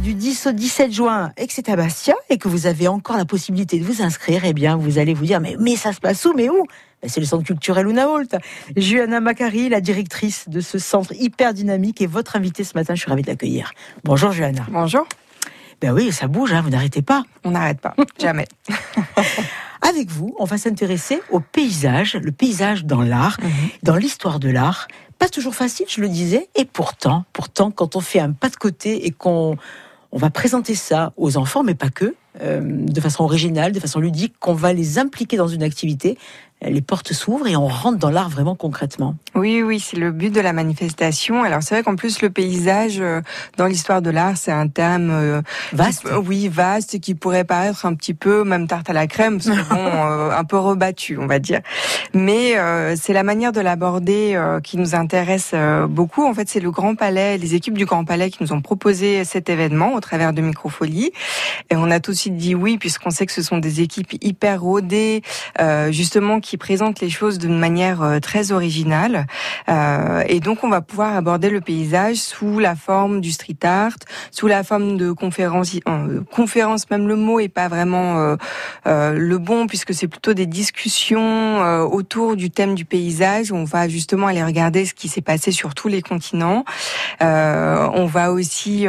du 10 au 17 juin et que c'est à Bastia et que vous avez encore la possibilité de vous inscrire, eh bien, vous allez vous dire, mais, mais ça se passe où, mais où? Ben, c'est le centre culturel Unaolt. Juana Macari, la directrice de ce centre hyper dynamique, est votre invitée ce matin. Je suis ravie de l'accueillir. Bonjour Juana. Bonjour. Ben oui, ça bouge, hein, vous n'arrêtez pas. On n'arrête pas, jamais. Avec vous, on va s'intéresser au paysage, le paysage dans l'art, mhm. dans l'histoire de l'art. Pas toujours facile, je le disais, et pourtant, pourtant, quand on fait un pas de côté et qu'on on va présenter ça aux enfants, mais pas que, euh, de façon originale, de façon ludique, qu'on va les impliquer dans une activité, les portes s'ouvrent et on rentre dans l'art vraiment concrètement. Oui, oui, c'est le but de la manifestation. Alors c'est vrai qu'en plus le paysage euh, dans l'histoire de l'art, c'est un thème euh, vaste. oui, vaste, qui pourrait paraître un petit peu même tarte à la crème, euh, un peu rebattu, on va dire. Mais c'est la manière de l'aborder qui nous intéresse beaucoup. En fait, c'est le Grand Palais, les équipes du Grand Palais qui nous ont proposé cet événement au travers de Microfolie. Et on a tout dit oui, puisqu'on sait que ce sont des équipes hyper rodées, justement qui qui présente les choses d'une manière euh, très originale. Euh, et donc, on va pouvoir aborder le paysage sous la forme du street art, sous la forme de conférence. Euh, conférence, même le mot est pas vraiment euh, euh le bon puisque c'est plutôt des discussions autour du thème du paysage. On va justement aller regarder ce qui s'est passé sur tous les continents. on va aussi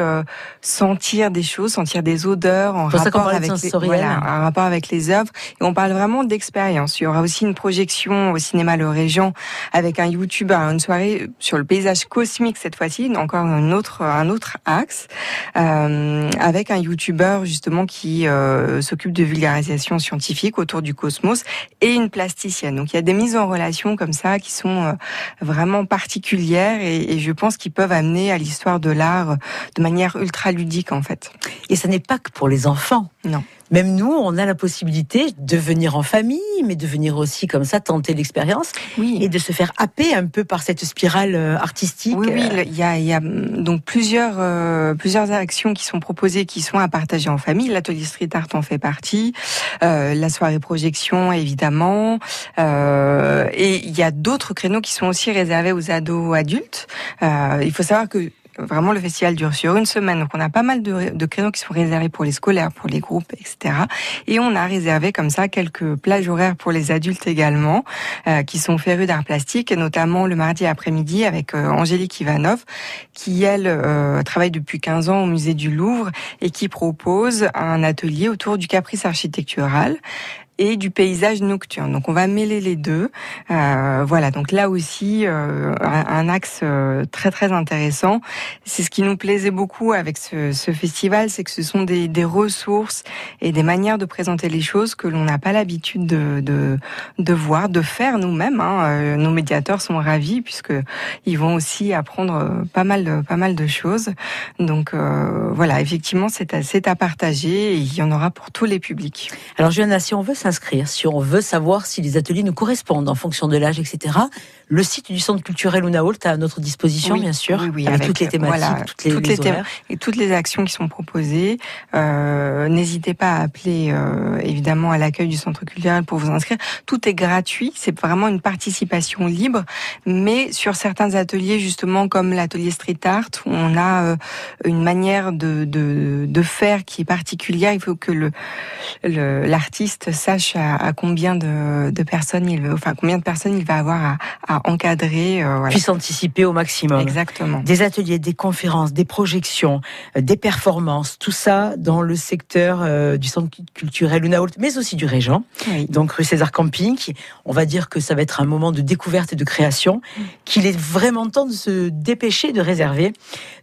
sentir des choses, sentir des odeurs en rapport avec les, voilà, en rapport avec les œuvres. Et on parle vraiment d'expérience. Il y aura aussi une projection au cinéma Le Régent avec un YouTuber, une soirée sur le paysage cosmique cette fois-ci, encore un autre un autre axe, euh, avec un YouTuber justement qui euh, s'occupe de vulgarisation scientifique autour du cosmos et une plasticienne. Donc il y a des mises en relation comme ça qui sont euh, vraiment particulières et, et je pense qu'ils peuvent amener à l'histoire de l'art de manière ultra ludique en fait. Et ça n'est pas que pour les enfants. Non même nous, on a la possibilité de venir en famille, mais de venir aussi comme ça tenter l'expérience oui. et de se faire happer un peu par cette spirale euh, artistique. Oui, oui, il y a, il y a mm, donc plusieurs euh, plusieurs actions qui sont proposées, qui sont à partager en famille. L'atelier street art en fait partie, euh, la soirée projection évidemment, euh, et il y a d'autres créneaux qui sont aussi réservés aux ados adultes. Euh, il faut savoir que Vraiment, le festival dure sur une semaine. Donc, on a pas mal de, créneaux qui sont réservés pour les scolaires, pour les groupes, etc. Et on a réservé comme ça quelques plages horaires pour les adultes également, euh, qui sont férus d'art plastique, et notamment le mardi après-midi avec euh, Angélique Ivanov, qui, elle, euh, travaille depuis 15 ans au musée du Louvre et qui propose un atelier autour du caprice architectural et du paysage nocturne. Donc on va mêler les deux. Euh, voilà, donc là aussi euh, un, axe euh, très très intéressant. C'est ce qui nous plaisait beaucoup avec ce, festival, c'est que ce sont des, ressources et des manières de présenter les choses que l'on n'a pas l'habitude de, voir, de faire nous-mêmes. Hein. Nos médiateurs sont ravis puisque ils vont aussi apprendre pas mal de, pas mal de choses. Donc voilà, effectivement, c'est à, à partager et il y en aura pour tous les publics. Alors Johanna, si on veut si on veut savoir si les ateliers nous correspondent en fonction de l'âge, etc. Le site du Centre culturel Unaolt est à notre disposition, bien sûr, avec, toutes les thématiques, toutes les, toutes et toutes les actions qui sont proposées. Euh, n'hésitez pas à appeler euh, évidemment à l'accueil du Centre culturel pour vous inscrire. Tout est gratuit, c'est vraiment une participation libre, mais sur certains ateliers justement comme l'atelier street art où on a euh, une manière de, de, de faire qui est particulière, il faut que le l'artiste sache à, combien de, personnes il veut, enfin combien de personnes il va avoir à, encadrer. Euh, Puisse anticiper au maximum. Exactement. Des ateliers, des conférences, des projections, euh, des performances, tout ça dans le secteur euh, du centre culturel Lunaolt, mais aussi du Régent. Donc rue César Camping. On va dire que ça va être un moment de découverte et de création, mm. qu'il est vraiment temps de se dépêcher de réserver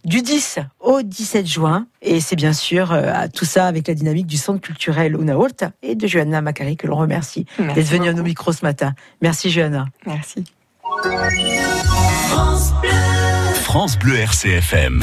du 10 au 17 juin. Et c'est bien sûr tout ça avec la dynamique du centre culturel Unaolt et de Johanna Macari que l'on remercie d'être venu à nos micros ce matin. Merci Johanna. Merci. France Bleu, France Bleu RCFM.